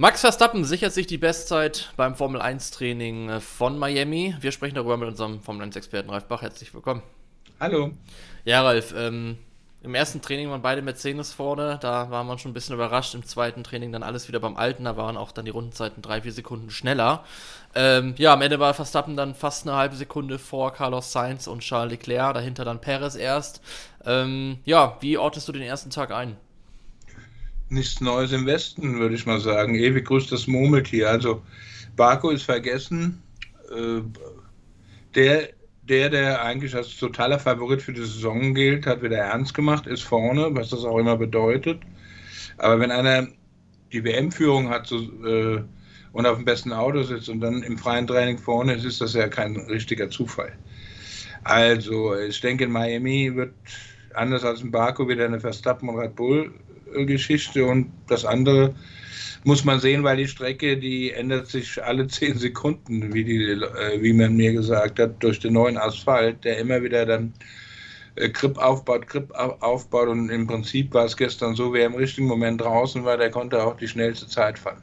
Max Verstappen sichert sich die Bestzeit beim Formel 1 Training äh, von Miami. Wir sprechen darüber mit unserem Formel 1 Experten Ralf Bach. Herzlich willkommen. Hallo. Ja, Ralf, ähm, im ersten Training waren beide Mercedes vorne, da war man schon ein bisschen überrascht. Im zweiten Training dann alles wieder beim Alten, da waren auch dann die Rundenzeiten drei, vier Sekunden schneller. Ähm, ja, am Ende war Verstappen dann fast eine halbe Sekunde vor Carlos Sainz und Charles Leclerc, dahinter dann Perez erst. Ähm, ja, wie ortest du den ersten Tag ein? Nichts Neues im Westen, würde ich mal sagen. Ewig grüßt das Murmeltier. Also Baku ist vergessen. Äh, der, der, der eigentlich als totaler Favorit für die Saison gilt, hat wieder ernst gemacht, ist vorne, was das auch immer bedeutet. Aber wenn einer die WM-Führung hat so, äh, und auf dem besten Auto sitzt und dann im freien Training vorne ist, ist das ja kein richtiger Zufall. Also, ich denke, in Miami wird anders als in Baku wieder eine Verstappen und Red Bull Geschichte und das andere muss man sehen, weil die Strecke, die ändert sich alle zehn Sekunden, wie, die, äh, wie man mir gesagt hat, durch den neuen Asphalt, der immer wieder dann äh, Grip aufbaut, Grip aufbaut und im Prinzip war es gestern so, wer im richtigen Moment draußen war, der konnte auch die schnellste Zeit fahren.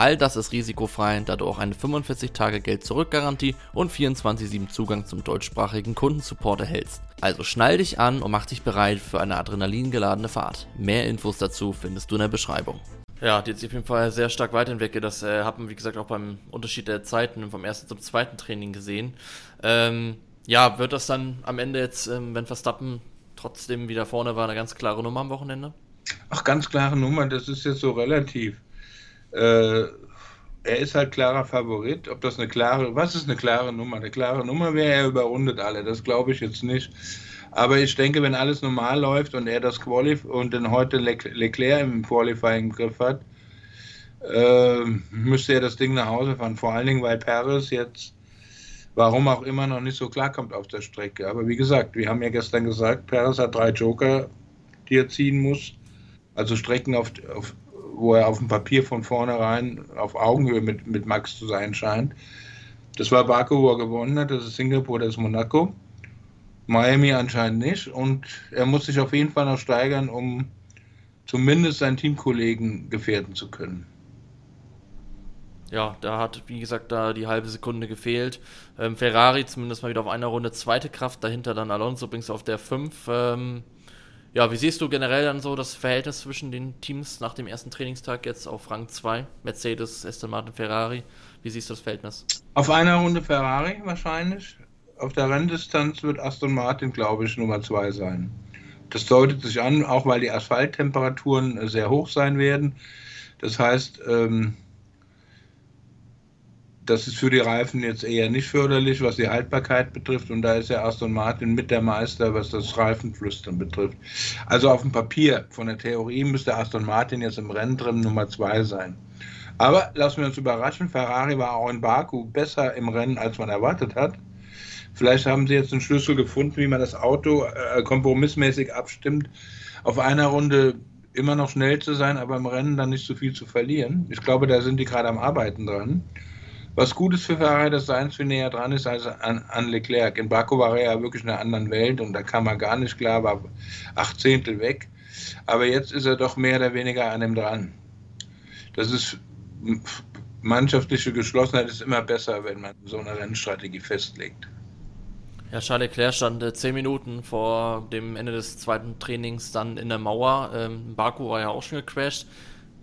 All das ist risikofrei, da du auch eine 45-Tage-Geld-Zurück-Garantie und 24-7 Zugang zum deutschsprachigen Kundensupport erhältst. Also schnall dich an und mach dich bereit für eine adrenalingeladene Fahrt. Mehr Infos dazu findest du in der Beschreibung. Ja, die hat sich auf jeden Fall sehr stark weiterentwickelt. Das äh, hat man, wie gesagt, auch beim Unterschied der Zeiten vom ersten zum zweiten Training gesehen. Ähm, ja, wird das dann am Ende jetzt, ähm, wenn Verstappen trotzdem wieder vorne war, eine ganz klare Nummer am Wochenende? Ach, ganz klare Nummer, das ist jetzt so relativ. Äh, er ist halt klarer Favorit. Ob das eine klare, was ist eine klare Nummer? Eine klare Nummer wäre, er überrundet alle. Das glaube ich jetzt nicht. Aber ich denke, wenn alles normal läuft und er das Qualif und dann heute Leclerc im Qualifying Griff hat, äh, müsste er das Ding nach Hause fahren. Vor allen Dingen, weil Paris jetzt, warum auch immer, noch nicht so klarkommt auf der Strecke. Aber wie gesagt, wir haben ja gestern gesagt, Paris hat drei Joker, die er ziehen muss. Also Strecken auf, auf wo er auf dem Papier von vornherein auf Augenhöhe mit, mit Max zu sein scheint. Das war Baku, wo er gewonnen hat, das ist Singapur, das ist Monaco. Miami anscheinend nicht. Und er muss sich auf jeden Fall noch steigern, um zumindest seinen Teamkollegen gefährden zu können. Ja, da hat, wie gesagt, da die halbe Sekunde gefehlt. Ähm, Ferrari zumindest mal wieder auf einer Runde zweite Kraft, dahinter dann Alonso übrigens auf der 5. Ähm, ja, wie siehst du generell dann so das Verhältnis zwischen den Teams nach dem ersten Trainingstag jetzt auf Rang 2? Mercedes, Aston Martin, Ferrari. Wie siehst du das Verhältnis? Auf einer Runde Ferrari wahrscheinlich. Auf der Renndistanz wird Aston Martin, glaube ich, Nummer 2 sein. Das deutet sich an, auch weil die Asphalttemperaturen sehr hoch sein werden. Das heißt, ähm, das ist für die Reifen jetzt eher nicht förderlich, was die Haltbarkeit betrifft. Und da ist ja Aston Martin mit der Meister, was das Reifenflüstern betrifft. Also auf dem Papier, von der Theorie, müsste Aston Martin jetzt im Rennen drin Nummer zwei sein. Aber lassen wir uns überraschen, Ferrari war auch in Baku besser im Rennen, als man erwartet hat. Vielleicht haben sie jetzt einen Schlüssel gefunden, wie man das Auto äh, kompromissmäßig abstimmt, auf einer Runde immer noch schnell zu sein, aber im Rennen dann nicht so viel zu verlieren. Ich glaube, da sind die gerade am Arbeiten dran. Was gut ist für Ferrari, dass Sainz viel näher dran ist als an, an, Leclerc. In Baku war er ja wirklich in einer anderen Welt und da kam er gar nicht klar, war acht Zehntel weg. Aber jetzt ist er doch mehr oder weniger an ihm dran. Das ist mannschaftliche Geschlossenheit ist immer besser, wenn man so eine Rennstrategie festlegt. Ja, Charles Leclerc stand äh, zehn Minuten vor dem Ende des zweiten Trainings dann in der Mauer. Ähm, Baku war ja auch schon gecrashed.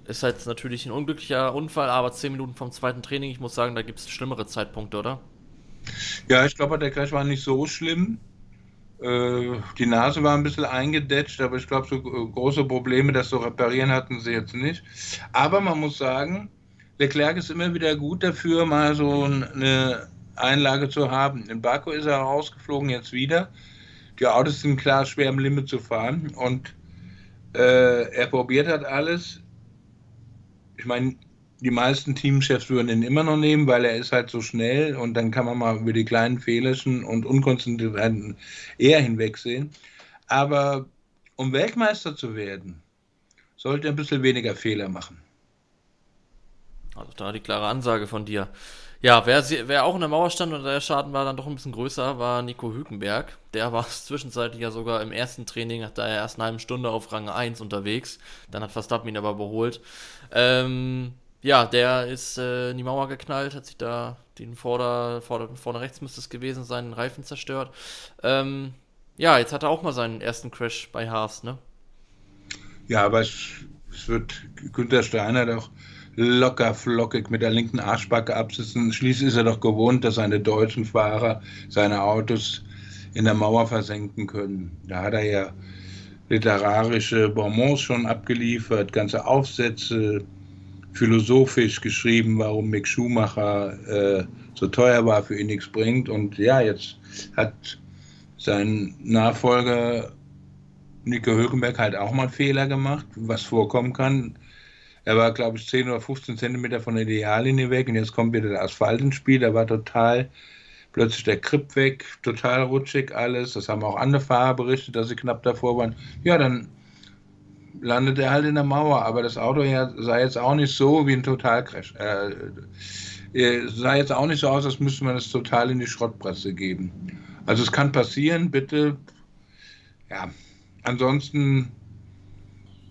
Ist halt natürlich ein unglücklicher Unfall, aber 10 Minuten vom zweiten Training, ich muss sagen, da gibt es schlimmere Zeitpunkte, oder? Ja, ich glaube, der Crash war nicht so schlimm. Äh, die Nase war ein bisschen eingedetscht, aber ich glaube, so große Probleme, das zu reparieren, hatten sie jetzt nicht. Aber man muss sagen, Leclerc ist immer wieder gut dafür, mal so eine Einlage zu haben. In Baku ist er rausgeflogen, jetzt wieder. Die Autos sind klar schwer am Limit zu fahren und äh, er probiert hat alles. Ich meine, die meisten Teamchefs würden ihn immer noch nehmen, weil er ist halt so schnell und dann kann man mal über die kleinen Fehlerchen und Unkonzentrierten eher hinwegsehen. Aber um Weltmeister zu werden, sollte er ein bisschen weniger Fehler machen. Also da die klare Ansage von dir. Ja, wer, wer auch in der Mauer stand und der Schaden war dann doch ein bisschen größer, war Nico Hülkenberg. Der war zwischenzeitlich ja sogar im ersten Training, hat da erst eine halbe Stunde auf Rang 1 unterwegs. Dann hat Verstappen ihn aber überholt. Ähm, ja, der ist äh, in die Mauer geknallt, hat sich da den Vorder, Vorder, vorne rechts müsste es gewesen sein, den Reifen zerstört. Ähm, ja, jetzt hat er auch mal seinen ersten Crash bei Haas, ne? Ja, aber es, es wird Günther Steiner doch locker flockig mit der linken Arschbacke absitzen. Schließlich ist er doch gewohnt, dass seine deutschen Fahrer seine Autos in der Mauer versenken können. Da hat er ja literarische Bonbons schon abgeliefert, ganze Aufsätze, philosophisch geschrieben, warum Mick Schumacher äh, so teuer war, für ihn nichts bringt. Und ja, jetzt hat sein Nachfolger Nico Hülkenberg halt auch mal Fehler gemacht, was vorkommen kann. Er war, glaube ich, 10 oder 15 Zentimeter von der Ideallinie weg und jetzt kommt wieder der Asphalt ins Spiel. Da war total plötzlich der Grip weg, total rutschig alles. Das haben auch andere Fahrer berichtet, dass sie knapp davor waren. Ja, dann landet er halt in der Mauer. Aber das Auto ja, sah jetzt auch nicht so wie ein Totalcrash. Äh, äh, sah jetzt auch nicht so aus, als müsste man es total in die Schrottpresse geben. Also es kann passieren, bitte. Ja, ansonsten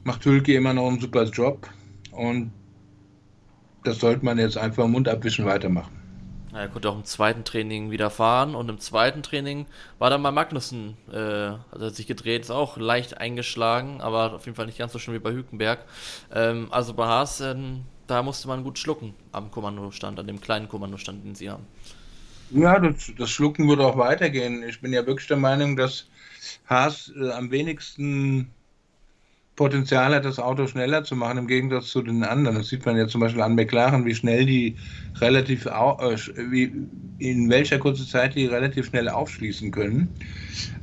macht Hülke immer noch einen super Job. Und das sollte man jetzt einfach Mund abwischen weitermachen. Ja, er konnte auch im zweiten Training wieder fahren und im zweiten Training war dann mal Magnussen, äh, also hat sich gedreht, ist auch leicht eingeschlagen, aber auf jeden Fall nicht ganz so schön wie bei Hülkenberg. Ähm, also bei Haas, äh, da musste man gut schlucken am Kommandostand, an dem kleinen Kommandostand, den sie haben. Ja, das, das Schlucken würde auch weitergehen. Ich bin ja wirklich der Meinung, dass Haas äh, am wenigsten Potenzial hat, das Auto schneller zu machen, im Gegensatz zu den anderen. Das sieht man ja zum Beispiel an McLaren, wie schnell die relativ, äh, wie, in welcher kurzen Zeit die relativ schnell aufschließen können.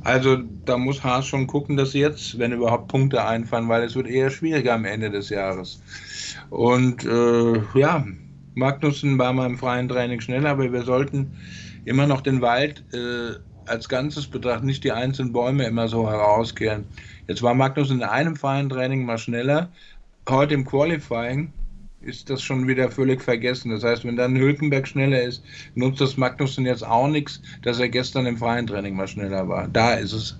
Also da muss Haas schon gucken, dass sie jetzt, wenn überhaupt Punkte einfahren, weil es wird eher schwieriger am Ende des Jahres. Und äh, ja, Magnussen war mal im freien Training schneller, aber wir sollten immer noch den Wald äh, als Ganzes betrachten, nicht die einzelnen Bäume immer so herauskehren. Jetzt war Magnus in einem freien Training mal schneller. Heute im Qualifying ist das schon wieder völlig vergessen. Das heißt, wenn dann Hülkenberg schneller ist, nutzt das Magnussen jetzt auch nichts, dass er gestern im freien Training mal schneller war. Da ist es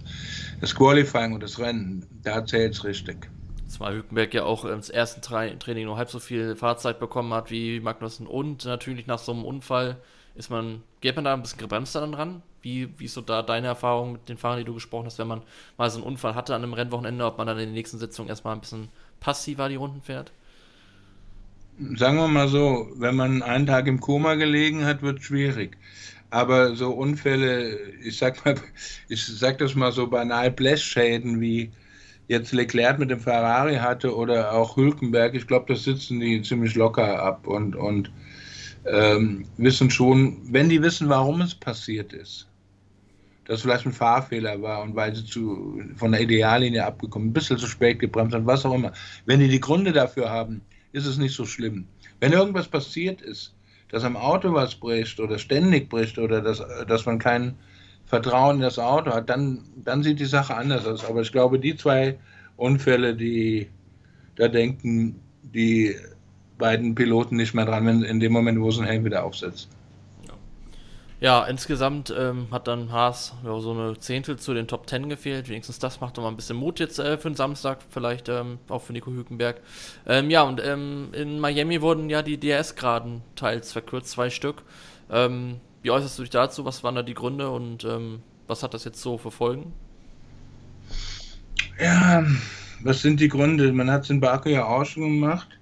das Qualifying und das Rennen, da zählt es richtig. Zumal Hülkenberg ja auch im ersten Training nur halb so viel Fahrzeit bekommen hat wie Magnussen und natürlich nach so einem Unfall ist man, geht man da ein bisschen gebremster dann dran? Wie, wie ist so da deine Erfahrung mit den Fahrern, die du gesprochen hast, wenn man mal so einen Unfall hatte an einem Rennwochenende, ob man dann in der nächsten Sitzung erstmal ein bisschen passiver die Runden fährt? Sagen wir mal so, wenn man einen Tag im Koma gelegen hat, wird es schwierig. Aber so Unfälle, ich sag mal, ich sag das mal so banal, Blechschäden wie jetzt Leclerc mit dem Ferrari hatte oder auch Hülkenberg, ich glaube, das sitzen die ziemlich locker ab und, und ähm, wissen schon, wenn die wissen, warum es passiert ist, dass vielleicht ein Fahrfehler war und weil sie zu, von der Ideallinie abgekommen, ein bisschen zu spät gebremst haben, was auch immer. Wenn die die Gründe dafür haben, ist es nicht so schlimm. Wenn irgendwas passiert ist, dass am Auto was bricht oder ständig bricht oder dass, dass man kein Vertrauen in das Auto hat, dann, dann sieht die Sache anders aus. Aber ich glaube, die zwei Unfälle, die da denken, die beiden Piloten nicht mehr dran, wenn in dem Moment, wo sie den Helm wieder aufsetzen. Ja, insgesamt ähm, hat dann Haas ja, so eine Zehntel zu den Top Ten gefehlt. Wenigstens das macht doch mal ein bisschen Mut jetzt äh, für den Samstag, vielleicht ähm, auch für Nico Hülkenberg. Ähm, ja, und ähm, in Miami wurden ja die DRS-Graden teils verkürzt, zwei Stück. Ähm, wie äußerst du dich dazu? Was waren da die Gründe und ähm, was hat das jetzt so für Folgen? Ja, was sind die Gründe? Man hat es in Baku ja auch schon gemacht.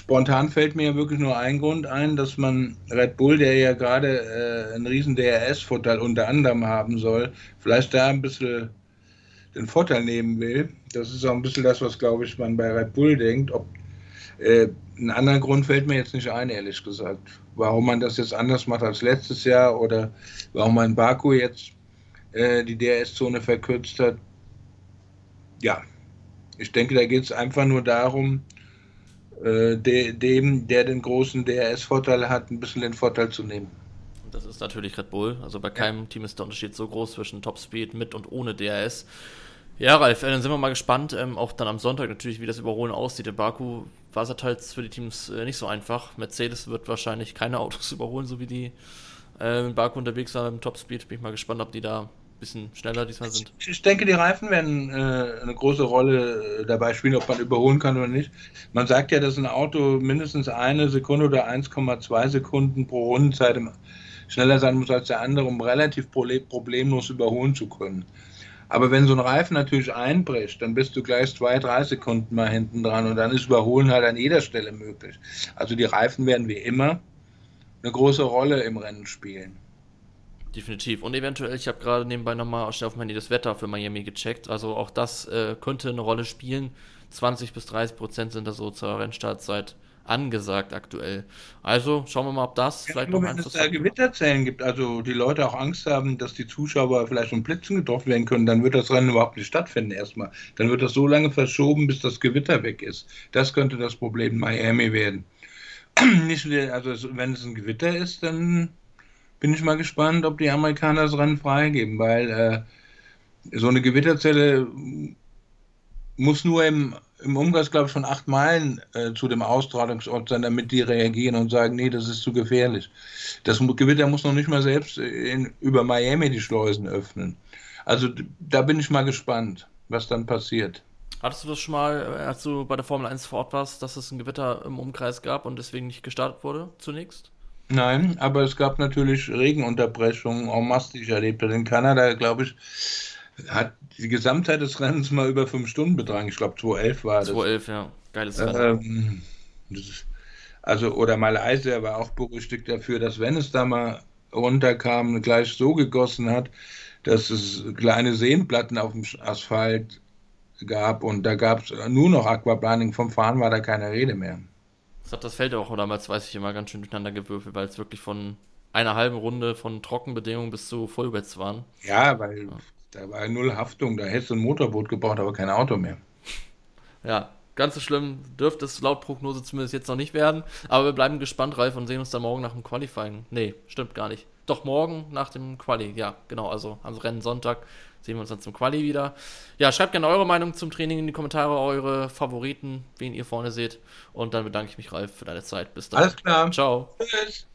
Spontan fällt mir ja wirklich nur ein Grund ein, dass man Red Bull, der ja gerade äh, einen riesen DRS-Vorteil unter anderem haben soll, vielleicht da ein bisschen den Vorteil nehmen will. Das ist auch ein bisschen das, was, glaube ich, man bei Red Bull denkt. Ob, Äh, einen anderen Grund fällt mir jetzt nicht ein, ehrlich gesagt. Warum man das jetzt anders macht als letztes Jahr oder warum man Baku jetzt äh, die DRS-Zone verkürzt hat. Ja, ich denke, da geht es einfach nur darum, äh, de, dem, der den großen DRS-Vorteil hat, ein bisschen den Vorteil zu nehmen. Das ist natürlich Red Bull. Also bei keinem. Team ist der Unterschied so groß zwischen Topspeed mit und ohne DRS. Ja, Ralf, äh, dann sind wir mal gespannt, ähm, auch dann am Sonntag natürlich, wie das Überholen aussieht. In Baku war es halt, halt für die Teams äh, nicht so einfach. Mercedes wird wahrscheinlich keine Autos überholen, so wie die äh, in Baku unterwegs waren im Topspeed. Bin ich mal gespannt, ob die da bisschen schneller diesmal sind. Ich denke, die Reifen werden äh, eine große Rolle äh, dabei spielen, ob man überholen kann oder nicht. Man sagt ja, dass ein Auto mindestens eine Sekunde oder 1,2 Sekunden pro Rundenzeit schneller sein muss als der andere, um relativ problemlos überholen zu können. Aber wenn so ein Reifen natürlich einbricht, dann bist du gleich zwei, drei Sekunden mal hinten dran und dann ist Überholen halt an jeder Stelle möglich. Also die Reifen werden wie immer eine große Rolle im Rennen spielen. Definitiv. Und eventuell, ich habe gerade nebenbei nochmal auf dem Handy das Wetter für Miami gecheckt. Also auch das äh, könnte eine Rolle spielen. 20 bis 30 Prozent sind da so zur Rennstartzeit angesagt aktuell. Also schauen wir mal, ob das ja, vielleicht noch Wenn es da Gewitterzellen gibt, also die Leute auch Angst haben, dass die Zuschauer vielleicht von Blitzen getroffen werden können, dann wird das Rennen überhaupt nicht stattfinden erstmal. Dann wird das so lange verschoben, bis das Gewitter weg ist. Das könnte das Problem in Miami werden. nicht, also wenn es ein Gewitter ist, dann bin ich mal gespannt, ob die Amerikaner das Rennen freigeben, weil äh, so eine Gewitterzelle muss nur im im Umkreis, glaube ich, von acht Meilen äh, zu dem Austragungsort sein, damit die reagieren und sagen, nee, das ist zu gefährlich. Das Gewitter muss noch nicht mal selbst in, über Miami die Schleusen öffnen. Also da bin ich mal gespannt, was dann passiert. Hattest du das schon mal, äh, als du bei der Formel 1 vor Ort warst, dass es ein Gewitter im Umkreis gab und deswegen nicht gestartet wurde zunächst? Nein, aber es gab natürlich Regenunterbrechungen en masse, die ich erlebt habe. In Kanada, glaube ich, hat die Gesamtzeit des Rennens mal über fünf Stunden betragen. Ich glaube, 2.11 war das. 2.11, ja. Geiles Rennen. Ähm, also, oder Malaysia war auch berüchtigt dafür, dass wenn es da mal runterkam, gleich so gegossen hat, dass es kleine Seenplatten auf dem Asphalt gab und da gab es nur noch Aquaplaning. Vom Fahren war da keine Rede mehr. Das hat das Feld auch damals, weiß ich, immer ganz schön durcheinander gewürfelt, weil es wirklich von einer halben Runde von Trockenbedingungen bis zu Vollwets waren. Ja, weil ja. Da war null Haftung, da hättest du ein Motorboot gebraucht, aber kein Auto mehr. Ja, ganz so schlimm dürfte es laut Prognose zumindest jetzt noch nicht werden. Aber wir bleiben gespannt, Ralf, und sehen uns dann morgen nach dem Qualifying. Nee, stimmt gar nicht. Doch morgen nach dem Quali, ja, genau, also am Rennen Sonntag sehen wir uns dann zum Quali wieder. Ja, schreibt gerne eure Meinung zum Training in die Kommentare, eure Favoriten, wen ihr vorne seht. Und dann bedanke ich mich, Ralf, für deine Zeit. Bis dann. Alles klar. Ciao. Tschüss.